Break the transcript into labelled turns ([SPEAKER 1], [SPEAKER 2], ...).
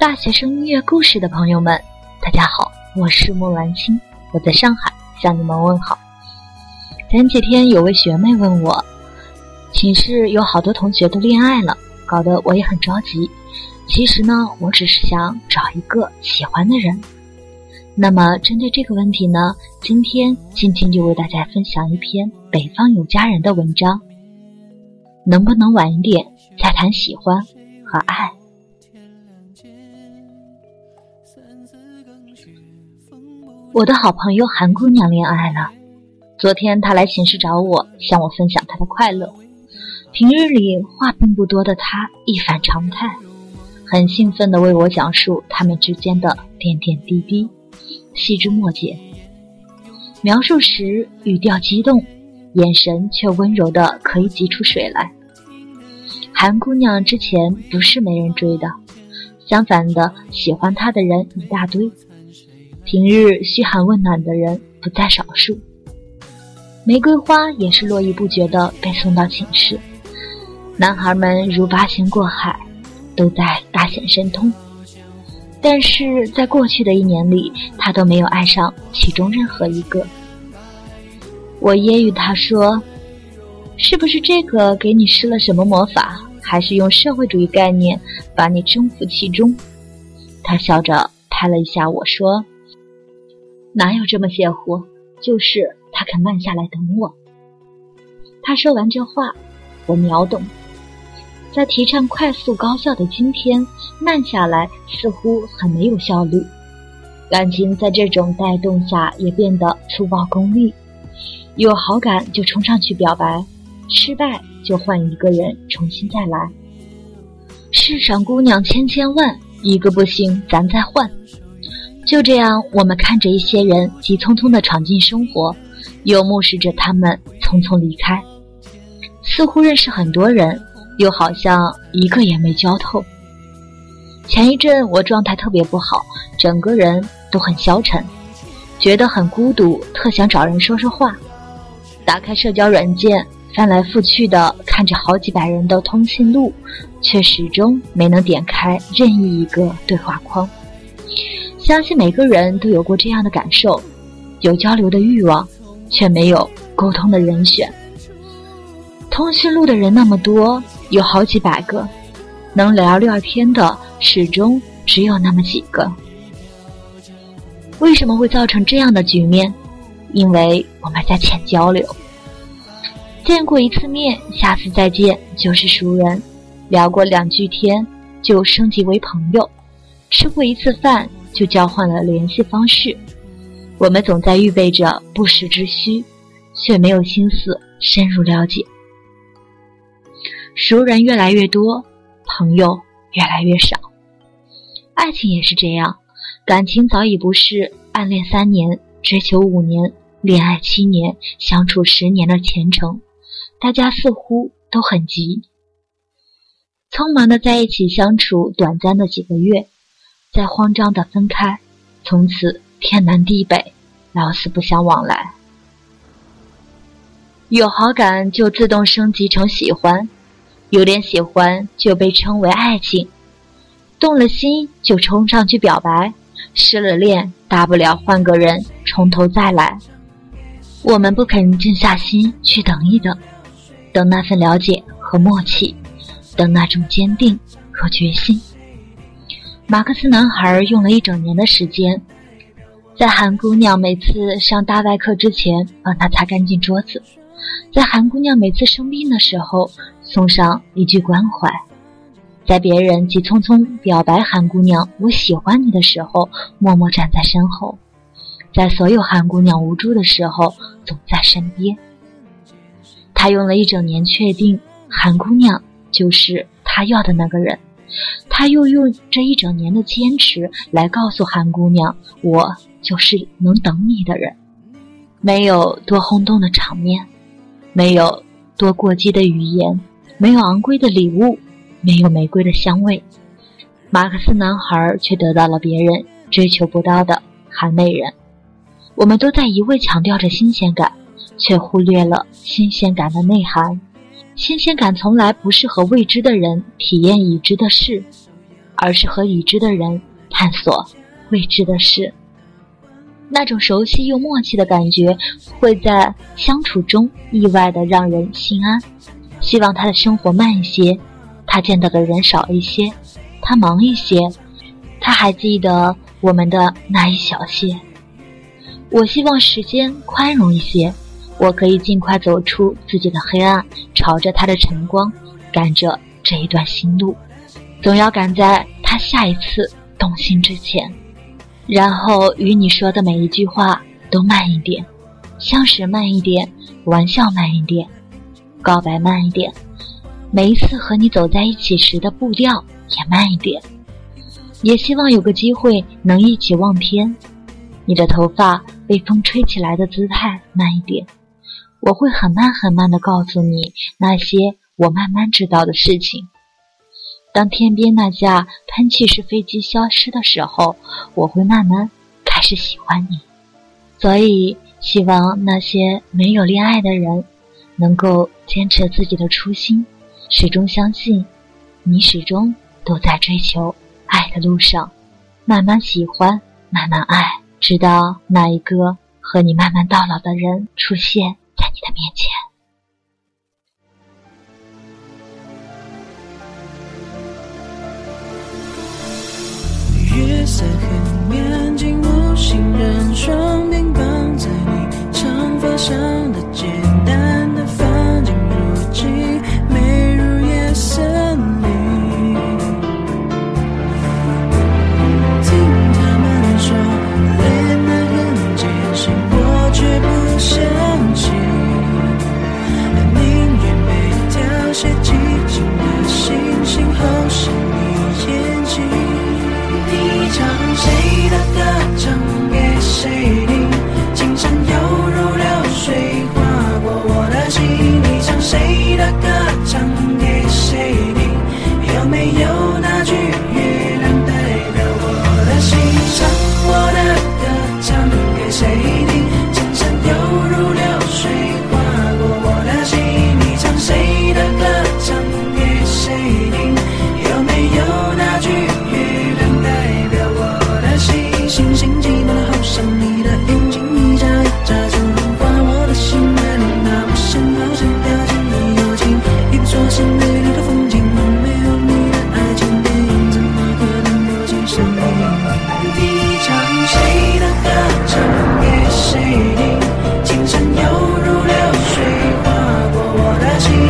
[SPEAKER 1] 大学生音乐故事的朋友们，大家好，我是莫兰青，我在上海向你们问好。前几天有位学妹问我，寝室有好多同学都恋爱了，搞得我也很着急。其实呢，我只是想找一个喜欢的人。那么针对这个问题呢，今天青青就为大家分享一篇《北方有佳人》的文章。能不能晚一点再谈喜欢和爱？我的好朋友韩姑娘恋爱了。昨天她来寝室找我，向我分享她的快乐。平日里话并不多的她一反常态，很兴奋地为我讲述他们之间的点点滴滴、细枝末节。描述时语调激动，眼神却温柔的可以挤出水来。韩姑娘之前不是没人追的，相反的，喜欢她的人一大堆。平日嘘寒问暖的人不在少数，玫瑰花也是络绎不绝的被送到寝室。男孩们如八仙过海，都在大显神通。但是在过去的一年里，他都没有爱上其中任何一个。我揶揄他说：“是不是这个给你施了什么魔法，还是用社会主义概念把你征服其中？”他笑着拍了一下我说。哪有这么邪乎？就是他肯慢下来等我。他说完这话，我秒懂。在提倡快速高效的今天，慢下来似乎很没有效率。感情在这种带动下也变得粗暴功利。有好感就冲上去表白，失败就换一个人重新再来。世上姑娘千千万，一个不行咱再换。就这样，我们看着一些人急匆匆地闯进生活，又目视着他们匆匆离开，似乎认识很多人，又好像一个也没交透。前一阵我状态特别不好，整个人都很消沉，觉得很孤独，特想找人说说话。打开社交软件，翻来覆去的看着好几百人的通讯录，却始终没能点开任意一个对话框。相信每个人都有过这样的感受：有交流的欲望，却没有沟通的人选。通讯录的人那么多，有好几百个，能聊聊天的始终只有那么几个。为什么会造成这样的局面？因为我们在浅交流，见过一次面，下次再见就是熟人；聊过两句天，就升级为朋友；吃过一次饭。就交换了联系方式，我们总在预备着不时之需，却没有心思深入了解。熟人越来越多，朋友越来越少。爱情也是这样，感情早已不是暗恋三年、追求五年、恋爱七年、相处十年的前程，大家似乎都很急，匆忙的在一起相处短暂的几个月。再慌张的分开，从此天南地北，老死不相往来。有好感就自动升级成喜欢，有点喜欢就被称为爱情，动了心就冲上去表白，失了恋大不了换个人从头再来。我们不肯静下心去等一等，等那份了解和默契，等那种坚定和决心。马克思男孩用了一整年的时间，在韩姑娘每次上大外课之前帮她擦干净桌子，在韩姑娘每次生病的时候送上一句关怀，在别人急匆匆表白韩姑娘“我喜欢你”的时候默默站在身后，在所有韩姑娘无助的时候总在身边。他用了一整年确定韩姑娘就是他要的那个人。他又用这一整年的坚持来告诉韩姑娘：“我就是能等你的人。”没有多轰动的场面，没有多过激的语言，没有昂贵的礼物，没有玫瑰的香味，马克思男孩却得到了别人追求不到的韩美人。我们都在一味强调着新鲜感，却忽略了新鲜感的内涵。新鲜感从来不是和未知的人体验已知的事。而是和已知的人探索未知的事。那种熟悉又默契的感觉，会在相处中意外的让人心安。希望他的生活慢一些，他见到的人少一些，他忙一些，他还记得我们的那一小些。我希望时间宽容一些，我可以尽快走出自己的黑暗，朝着他的晨光，赶着这一段心路，总要赶在他下一次动心之前。然后与你说的每一句话都慢一点，相识慢一点，玩笑慢一点，告白慢一点，每一次和你走在一起时的步调也慢一点。也希望有个机会能一起望天，你的头发被风吹起来的姿态慢一点，我会很慢很慢的告诉你那些我慢慢知道的事情。当天边那架喷气式飞机消失的时候，我会慢慢开始喜欢你。所以，希望那些没有恋爱的人，能够坚持自己的初心，始终相信，你始终都在追求爱的路上，慢慢喜欢，慢慢爱，直到那一个和你慢慢到老的人出现你的面前。
[SPEAKER 2] 月色很面，静无行人，双鬓绑在你长发上的肩 watching